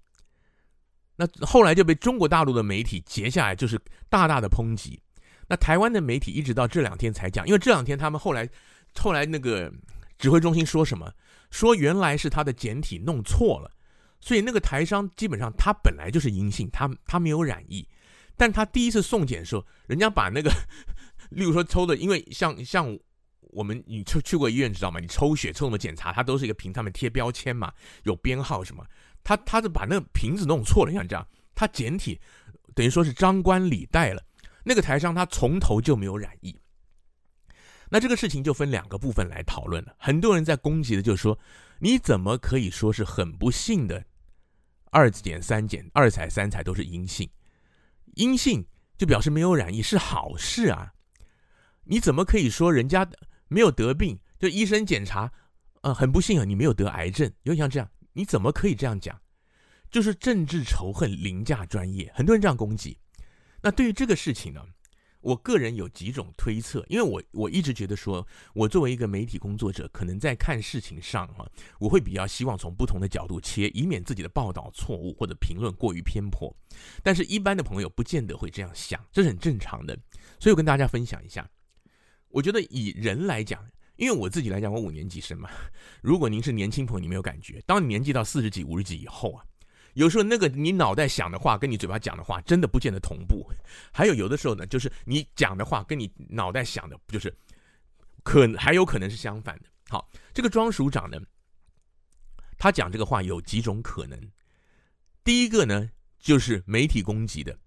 Speaker 3: 那后来就被中国大陆的媒体截下来，就是大大的抨击。那台湾的媒体一直到这两天才讲，因为这两天他们后来，后来那个指挥中心说什么？说原来是他的简体弄错了，所以那个台商基本上他本来就是阴性，他他没有染疫，但他第一次送检的时候，人家把那个，[laughs] 例如说抽的，因为像像我们你去去过医院知道吗？你抽血抽什么检查，它都是一个凭他们贴标签嘛，有编号什么。他他是把那个瓶子弄错了，像这样，他简体等于说是张冠李戴了。那个台商他从头就没有染疫，那这个事情就分两个部分来讨论了。很多人在攻击的就是说，你怎么可以说是很不幸的？二减三减二采三采都是阴性，阴性就表示没有染疫是好事啊？你怎么可以说人家没有得病？就医生检查，呃，很不幸啊，你没有得癌症，有点像这样。你怎么可以这样讲？就是政治仇恨凌驾专业，很多人这样攻击。那对于这个事情呢，我个人有几种推测，因为我我一直觉得说，我作为一个媒体工作者，可能在看事情上哈，我会比较希望从不同的角度切，以免自己的报道错误或者评论过于偏颇。但是，一般的朋友不见得会这样想，这是很正常的。所以我跟大家分享一下，我觉得以人来讲。因为我自己来讲，我五年级生嘛。如果您是年轻朋友，你没有感觉。当你年纪到四十几、五十几以后啊，有时候那个你脑袋想的话，跟你嘴巴讲的话，真的不见得同步。还有有的时候呢，就是你讲的话跟你脑袋想的，就是可还有可能是相反的。好，这个庄署长呢，他讲这个话有几种可能。第一个呢，就是媒体攻击的，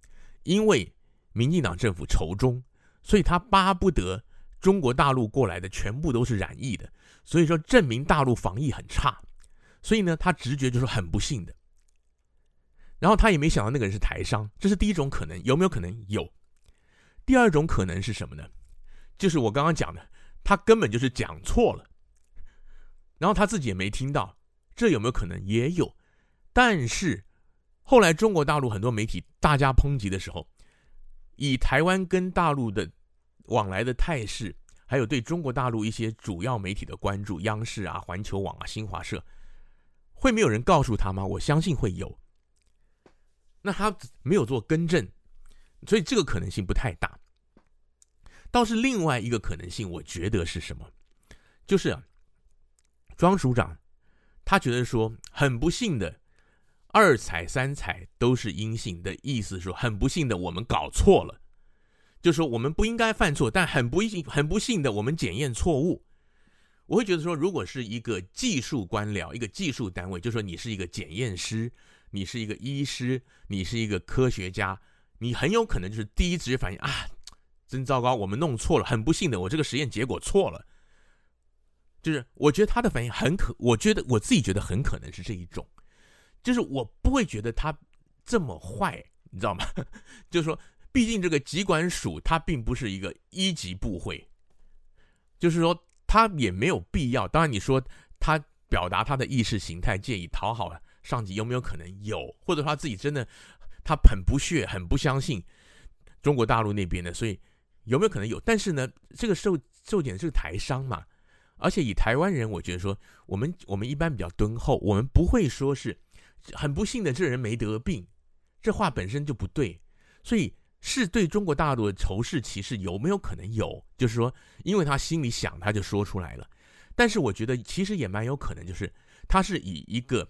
Speaker 3: 因为民进党政府仇中，所以他巴不得。中国大陆过来的全部都是染疫的，所以说证明大陆防疫很差，所以呢，他直觉就是很不幸的。然后他也没想到那个人是台商，这是第一种可能，有没有可能？有。第二种可能是什么呢？就是我刚刚讲的，他根本就是讲错了，然后他自己也没听到，这有没有可能？也有。但是后来中国大陆很多媒体大家抨击的时候，以台湾跟大陆的。往来的态势，还有对中国大陆一些主要媒体的关注，央视啊、环球网啊、新华社，会没有人告诉他吗？我相信会有。那他没有做更正，所以这个可能性不太大。倒是另外一个可能性，我觉得是什么？就是，庄署长他觉得说很不幸的，二彩三彩都是阴性的意思，说很不幸的我们搞错了。就是说，我们不应该犯错，但很不幸、很不幸的，我们检验错误。我会觉得说，如果是一个技术官僚、一个技术单位，就说你是一个检验师，你是一个医师，你是一个科学家，你很有可能就是第一直觉反应啊，真糟糕，我们弄错了，很不幸的，我这个实验结果错了。就是我觉得他的反应很可，我觉得我自己觉得很可能是这一种，就是我不会觉得他这么坏，你知道吗？[laughs] 就是说。毕竟这个疾管署它并不是一个一级部会，就是说他也没有必要。当然你说他表达他的意识形态，建议讨好上级，有没有可能有？或者他自己真的他很不屑、很不相信中国大陆那边的，所以有没有可能有？但是呢，这个受受检是台商嘛，而且以台湾人，我觉得说我们我们一般比较敦厚，我们不会说是很不幸的这人没得病，这话本身就不对，所以是对中国大陆的仇视歧视有没有可能有？就是说，因为他心里想，他就说出来了。但是我觉得其实也蛮有可能，就是他是以一个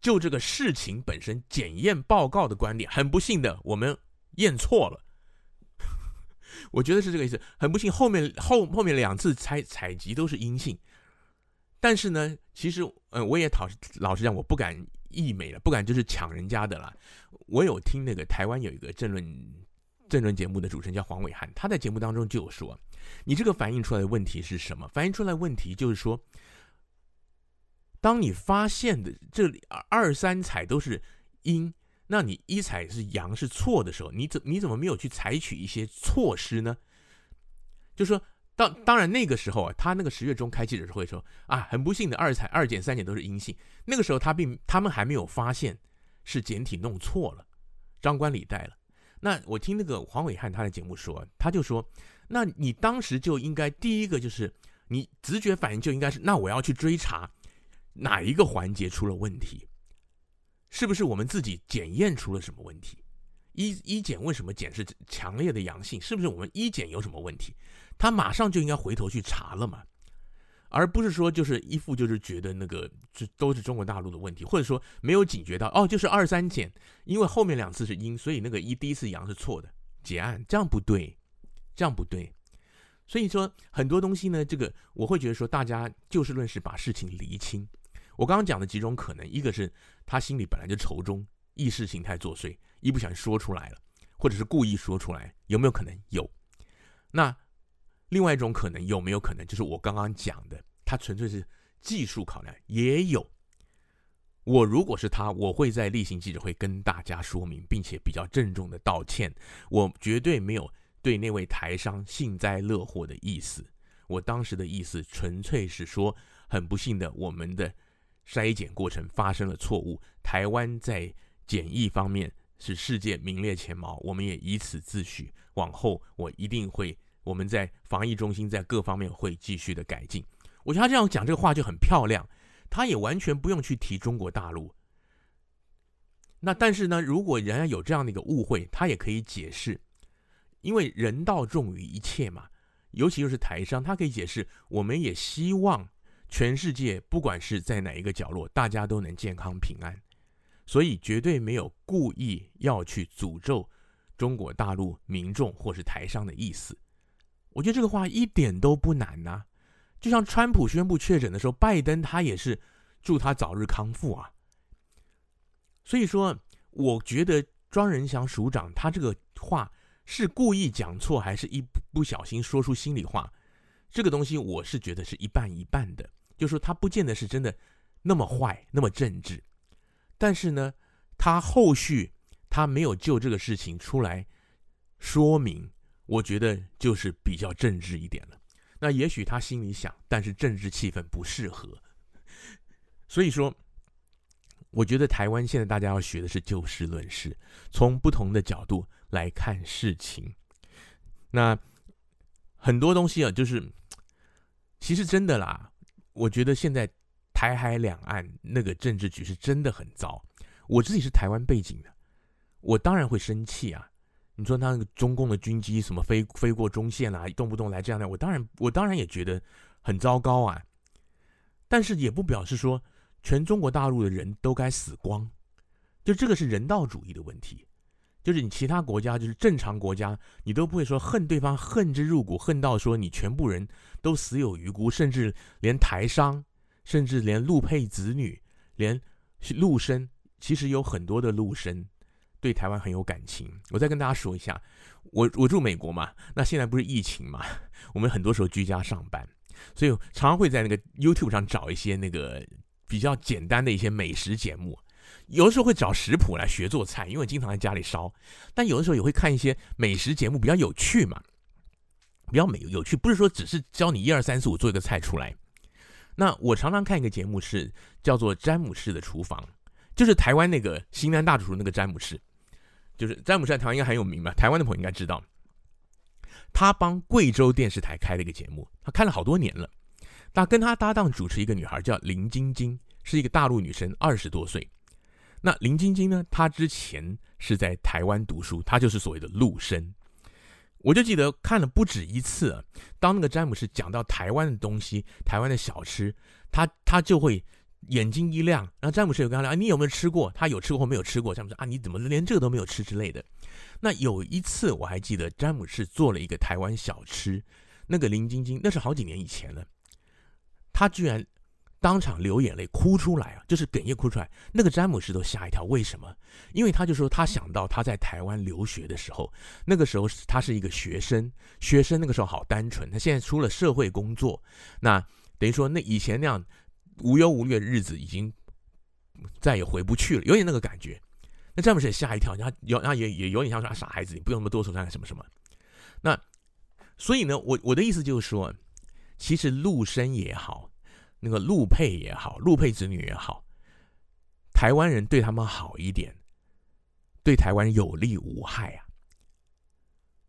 Speaker 3: 就这个事情本身检验报告的观点，很不幸的我们验错了。[laughs] 我觉得是这个意思，很不幸，后面后后面两次采采集都是阴性，但是呢，其实，嗯、我也讨老实讲，我不敢溢美了，不敢就是抢人家的了。我有听那个台湾有一个政论政论节目的主持人叫黄伟汉，他在节目当中就有说，你这个反映出来的问题是什么？反映出来问题就是说，当你发现的这里二三彩都是阴。那你一彩是阳是错的时候，你怎你怎么没有去采取一些措施呢？就说，当当然那个时候啊，他那个十月中开记者会说啊，很不幸的二采二检三检都是阴性。那个时候他并他们还没有发现是检体弄错了，张冠李戴了。那我听那个黄伟汉他的节目说，他就说，那你当时就应该第一个就是你直觉反应就应该是，那我要去追查哪一个环节出了问题。是不是我们自己检验出了什么问题？一一检为什么检是强烈的阳性？是不是我们一检有什么问题？他马上就应该回头去查了嘛，而不是说就是一副就是觉得那个这都是中国大陆的问题，或者说没有警觉到哦，就是二三检，因为后面两次是阴，所以那个一第一次阳是错的，结案，这样不对，这样不对。所以说很多东西呢，这个我会觉得说大家就事论事，把事情厘清。我刚刚讲的几种可能，一个是他心里本来就仇中，意识形态作祟，一不小心说出来了，或者是故意说出来，有没有可能？有。那另外一种可能有没有可能，就是我刚刚讲的，他纯粹是技术考量，也有。我如果是他，我会在例行记者会跟大家说明，并且比较郑重的道歉，我绝对没有对那位台商幸灾乐祸的意思。我当时的意思纯粹是说，很不幸的，我们的。筛检过程发生了错误，台湾在检疫方面是世界名列前茅，我们也以此自诩。往后我一定会，我们在防疫中心在各方面会继续的改进。我觉得他这样讲这个话就很漂亮，他也完全不用去提中国大陆。那但是呢，如果人家有这样的一个误会，他也可以解释，因为人道重于一切嘛，尤其就是台商，他可以解释，我们也希望。全世界不管是在哪一个角落，大家都能健康平安，所以绝对没有故意要去诅咒中国大陆民众或是台商的意思。我觉得这个话一点都不难呐，就像川普宣布确诊的时候，拜登他也是祝他早日康复啊。所以说，我觉得庄人祥署长他这个话是故意讲错，还是一不小心说出心里话？这个东西我是觉得是一半一半的。就是说他不见得是真的那么坏，那么政治，但是呢，他后续他没有就这个事情出来说明，我觉得就是比较政治一点了。那也许他心里想，但是政治气氛不适合，所以说，我觉得台湾现在大家要学的是就事论事，从不同的角度来看事情。那很多东西啊，就是其实真的啦。我觉得现在台海两岸那个政治局势真的很糟。我自己是台湾背景的，我当然会生气啊！你说他那个中共的军机什么飞飞过中线啊，动不动来这样的，我当然我当然也觉得很糟糕啊。但是也不表示说全中国大陆的人都该死光，就这个是人道主义的问题。就是你其他国家，就是正常国家，你都不会说恨对方恨之入骨，恨到说你全部人都死有余辜，甚至连台商，甚至连陆配子女，连陆生，其实有很多的陆生对台湾很有感情。我再跟大家说一下，我我住美国嘛，那现在不是疫情嘛，我们很多时候居家上班，所以常常会在那个 YouTube 上找一些那个比较简单的一些美食节目。有的时候会找食谱来学做菜，因为经常在家里烧。但有的时候也会看一些美食节目，比较有趣嘛，比较美有趣，不是说只是教你一二三四五做一个菜出来。那我常常看一个节目是叫做《詹姆士的厨房》，就是台湾那个新南大主厨那个詹姆士，就是詹姆士在台湾应该很有名吧？台湾的朋友应该知道，他帮贵州电视台开了一个节目，他开了好多年了。他跟他搭档主持一个女孩叫林晶晶，是一个大陆女生，二十多岁。那林晶晶呢，她之前是在台湾读书，她就是所谓的陆生。我就记得看了不止一次啊，当那个詹姆士讲到台湾的东西、台湾的小吃，他他就会眼睛一亮。然后詹姆士有跟他聊：“你有没有吃过？”他有吃过或没有吃过？詹姆士啊，你怎么连这个都没有吃之类的？那有一次我还记得，詹姆士做了一个台湾小吃，那个林晶晶，那是好几年以前了，他居然。当场流眼泪哭出来啊，就是哽咽哭出来。那个詹姆士都吓一跳，为什么？因为他就说他想到他在台湾留学的时候，那个时候他是一个学生，学生那个时候好单纯。他现在出了社会工作，那等于说那以前那样无忧无虑的日子已经再也回不去了，有点那个感觉。那詹姆士也吓一跳，他有他也也有点像说啊，傻孩子，你不用那么多说干什么什么。那所以呢，我我的意思就是说，其实陆生也好。那个陆配也好，陆配子女也好，台湾人对他们好一点，对台湾有利无害啊。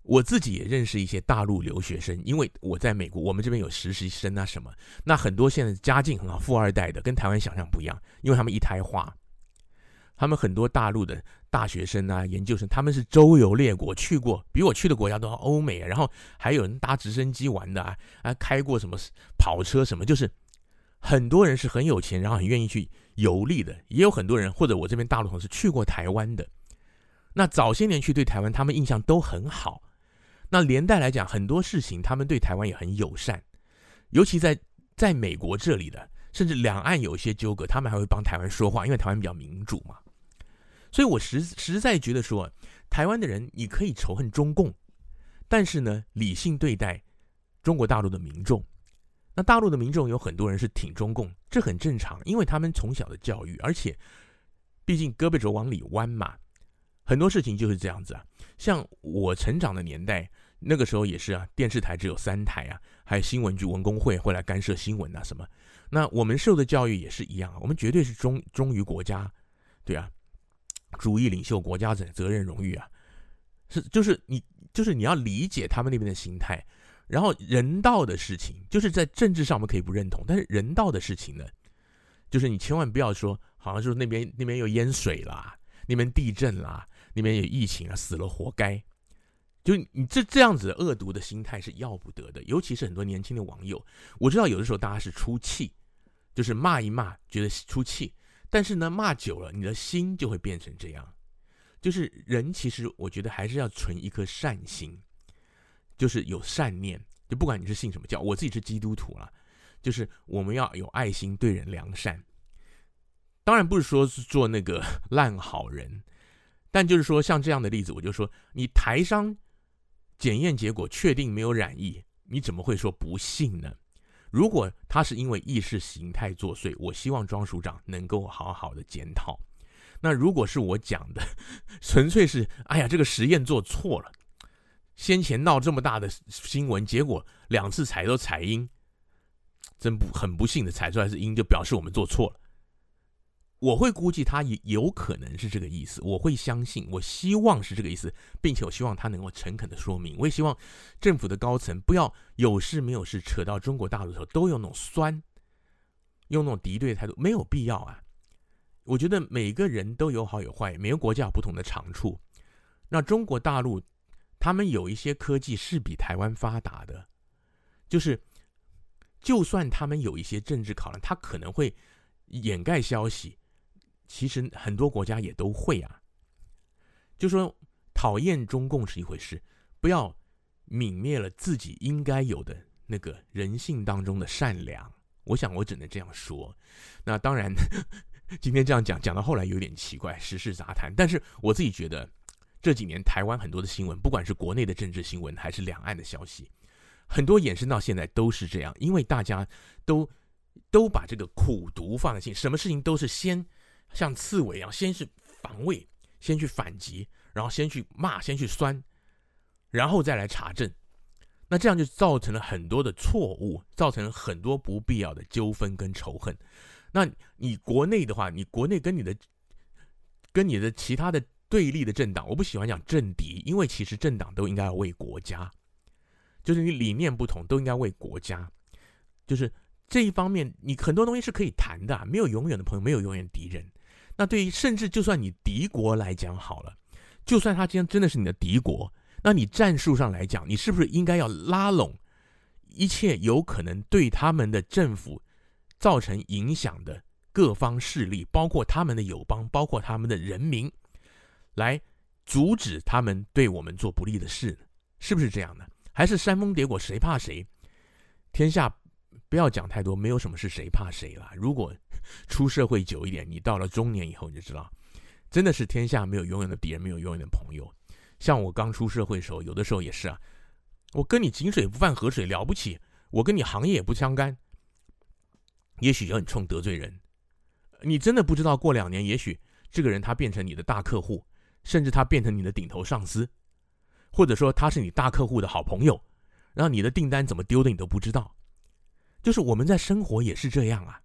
Speaker 3: 我自己也认识一些大陆留学生，因为我在美国，我们这边有实习生啊什么。那很多现在家境很好，富二代的，跟台湾想象不一样，因为他们一胎化。他们很多大陆的大学生啊，研究生，他们是周游列国去过，比我去的国家都要欧美啊。然后还有人搭直升机玩的啊，啊，开过什么跑车什么，就是。很多人是很有钱，然后很愿意去游历的，也有很多人或者我这边大陆同事去过台湾的。那早些年去对台湾，他们印象都很好。那连带来讲，很多事情他们对台湾也很友善，尤其在在美国这里的，甚至两岸有一些纠葛，他们还会帮台湾说话，因为台湾比较民主嘛。所以我实实在觉得说，台湾的人你可以仇恨中共，但是呢，理性对待中国大陆的民众。那大陆的民众有很多人是挺中共，这很正常，因为他们从小的教育，而且毕竟胳膊肘往里弯嘛，很多事情就是这样子啊。像我成长的年代，那个时候也是啊，电视台只有三台啊，还有新闻局文工会会来干涉新闻啊什么。那我们受的教育也是一样啊，我们绝对是忠忠于国家，对啊，主义领袖，国家责责任荣誉啊，是就是你就是你要理解他们那边的心态。然后人道的事情，就是在政治上我们可以不认同，但是人道的事情呢，就是你千万不要说，好像说那边那边又淹水啦，那边地震啦，那边有疫情啊，死了活该。就你这这样子恶毒的心态是要不得的，尤其是很多年轻的网友，我知道有的时候大家是出气，就是骂一骂觉得出气，但是呢骂久了，你的心就会变成这样。就是人其实我觉得还是要存一颗善心。就是有善念，就不管你是信什么教，我自己是基督徒了，就是我们要有爱心，对人良善。当然不是说是做那个烂好人，但就是说像这样的例子，我就说你台商检验结果确定没有染疫，你怎么会说不信呢？如果他是因为意识形态作祟，我希望庄署长能够好好的检讨。那如果是我讲的，[laughs] 纯粹是哎呀，这个实验做错了。先前闹这么大的新闻，结果两次采都采阴，真不很不幸的采出来是阴，就表示我们做错了。我会估计他也有可能是这个意思，我会相信，我希望是这个意思，并且我希望他能够诚恳的说明。我也希望政府的高层不要有事没有事扯到中国大陆的时候都用那种酸，用那种敌对态度，没有必要啊。我觉得每个人都有好有坏，每个国家有不同的长处。那中国大陆。他们有一些科技是比台湾发达的，就是，就算他们有一些政治考量，他可能会掩盖消息。其实很多国家也都会啊。就说讨厌中共是一回事，不要泯灭了自己应该有的那个人性当中的善良。我想我只能这样说。那当然，[laughs] 今天这样讲讲到后来有点奇怪，时事杂谈。但是我自己觉得。这几年台湾很多的新闻，不管是国内的政治新闻，还是两岸的消息，很多延伸到现在都是这样，因为大家都都把这个苦读放在心，什么事情都是先像刺猬一样，先是防卫，先去反击，然后先去骂，先去酸，然后再来查证，那这样就造成了很多的错误，造成了很多不必要的纠纷跟仇恨。那你国内的话，你国内跟你的跟你的其他的。对立的政党，我不喜欢讲政敌，因为其实政党都应该要为国家。就是你理念不同，都应该为国家。就是这一方面，你很多东西是可以谈的，没有永远的朋友，没有永远敌人。那对于甚至就算你敌国来讲好了，就算他今天真的是你的敌国，那你战术上来讲，你是不是应该要拉拢一切有可能对他们的政府造成影响的各方势力，包括他们的友邦，包括他们的人民，来阻止他们对我们做不利的事呢？是不是这样的？还是煽风点火，谁怕谁？天下不要讲太多，没有什么是谁怕谁了。如果 [laughs] 出社会久一点，你到了中年以后，你就知道，真的是天下没有永远的敌人，没有永远的朋友。像我刚出社会的时候，有的时候也是啊，我跟你井水不犯河水了不起，我跟你行业也不相干，也许就很冲得罪人。你真的不知道，过两年，也许这个人他变成你的大客户，甚至他变成你的顶头上司。或者说他是你大客户的好朋友，然后你的订单怎么丢的你都不知道，就是我们在生活也是这样啊。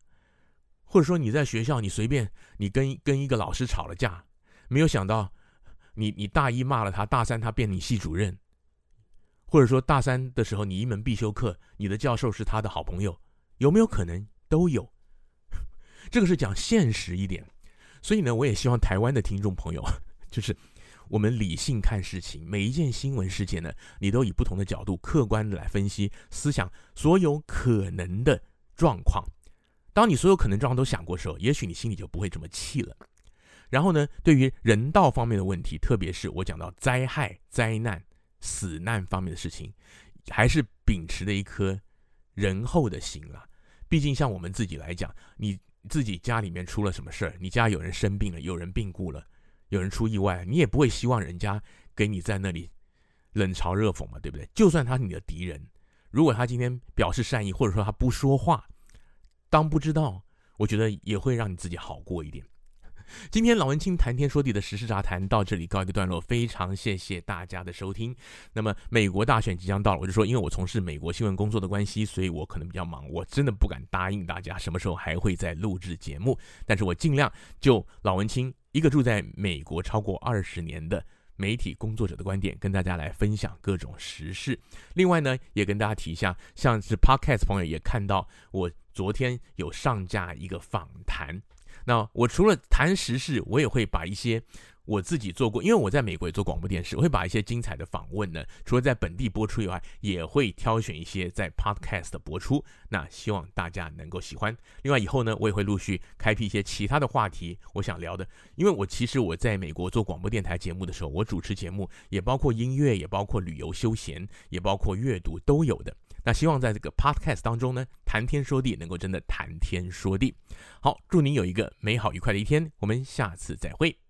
Speaker 3: 或者说你在学校你随便你跟跟一个老师吵了架，没有想到你你大一骂了他，大三他变你系主任，或者说大三的时候你一门必修课你的教授是他的好朋友，有没有可能都有？[laughs] 这个是讲现实一点，所以呢，我也希望台湾的听众朋友 [laughs] 就是。我们理性看事情，每一件新闻事件呢，你都以不同的角度客观的来分析、思想所有可能的状况。当你所有可能状况都想过的时候，也许你心里就不会这么气了。然后呢，对于人道方面的问题，特别是我讲到灾害、灾难、死难方面的事情，还是秉持着一颗仁厚的心啊。毕竟像我们自己来讲，你自己家里面出了什么事儿，你家有人生病了，有人病故了。有人出意外，你也不会希望人家给你在那里冷嘲热讽嘛，对不对？就算他是你的敌人，如果他今天表示善意，或者说他不说话，当不知道，我觉得也会让你自己好过一点。今天老文青谈天说地的时事杂谈到这里告一个段落，非常谢谢大家的收听。那么美国大选即将到了，我就说，因为我从事美国新闻工作的关系，所以我可能比较忙，我真的不敢答应大家什么时候还会再录制节目，但是我尽量就老文青。一个住在美国超过二十年的媒体工作者的观点，跟大家来分享各种时事。另外呢，也跟大家提一下，像是 Podcast 朋友也看到，我昨天有上架一个访谈。那我除了谈时事，我也会把一些。我自己做过，因为我在美国也做广播电视，我会把一些精彩的访问呢，除了在本地播出以外，也会挑选一些在 Podcast 播出。那希望大家能够喜欢。另外以后呢，我也会陆续开辟一些其他的话题，我想聊的。因为我其实我在美国做广播电台节目的时候，我主持节目也包括音乐，也包括旅游休闲，也包括阅读都有的。那希望在这个 Podcast 当中呢，谈天说地能够真的谈天说地。好，祝您有一个美好愉快的一天，我们下次再会。